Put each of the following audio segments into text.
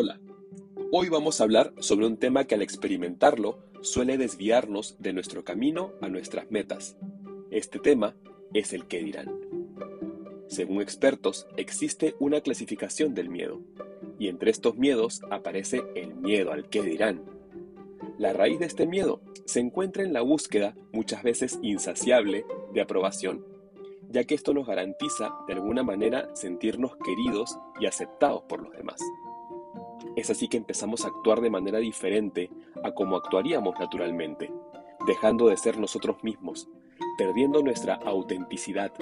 Hola, hoy vamos a hablar sobre un tema que al experimentarlo suele desviarnos de nuestro camino a nuestras metas. Este tema es el qué dirán. Según expertos, existe una clasificación del miedo, y entre estos miedos aparece el miedo al qué dirán. La raíz de este miedo se encuentra en la búsqueda, muchas veces insaciable, de aprobación, ya que esto nos garantiza de alguna manera sentirnos queridos y aceptados por los demás. Es así que empezamos a actuar de manera diferente a como actuaríamos naturalmente, dejando de ser nosotros mismos, perdiendo nuestra autenticidad,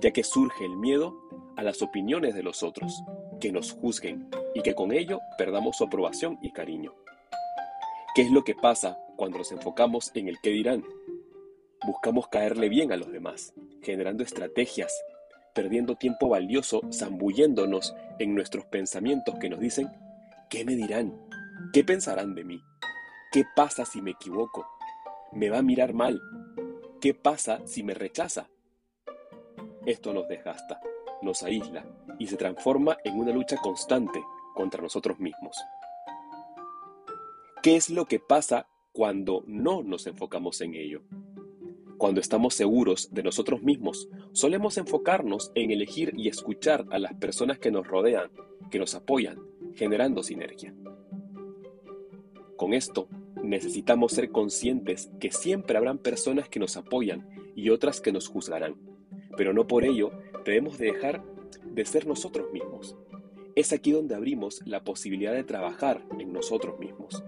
ya que surge el miedo a las opiniones de los otros, que nos juzguen y que con ello perdamos su aprobación y cariño. ¿Qué es lo que pasa cuando nos enfocamos en el qué dirán? Buscamos caerle bien a los demás, generando estrategias, perdiendo tiempo valioso zambulléndonos en nuestros pensamientos que nos dicen, ¿qué me dirán? ¿Qué pensarán de mí? ¿Qué pasa si me equivoco? ¿Me va a mirar mal? ¿Qué pasa si me rechaza? Esto nos desgasta, nos aísla y se transforma en una lucha constante contra nosotros mismos. ¿Qué es lo que pasa cuando no nos enfocamos en ello? Cuando estamos seguros de nosotros mismos, solemos enfocarnos en elegir y escuchar a las personas que nos rodean, que nos apoyan, generando sinergia. Con esto, necesitamos ser conscientes que siempre habrán personas que nos apoyan y otras que nos juzgarán, pero no por ello debemos dejar de ser nosotros mismos. Es aquí donde abrimos la posibilidad de trabajar en nosotros mismos.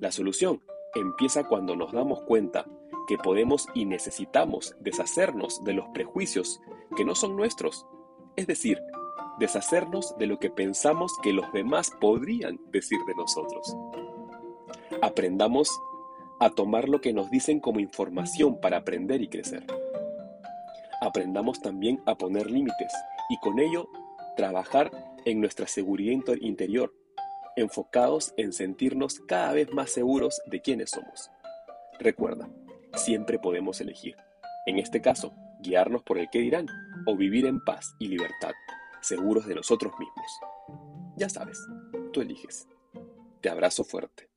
La solución empieza cuando nos damos cuenta que podemos y necesitamos deshacernos de los prejuicios que no son nuestros, es decir, deshacernos de lo que pensamos que los demás podrían decir de nosotros. Aprendamos a tomar lo que nos dicen como información para aprender y crecer. Aprendamos también a poner límites y con ello trabajar en nuestra seguridad interior, enfocados en sentirnos cada vez más seguros de quiénes somos. Recuerda, siempre podemos elegir. En este caso, guiarnos por el que dirán o vivir en paz y libertad, seguros de nosotros mismos. Ya sabes, tú eliges. Te abrazo fuerte.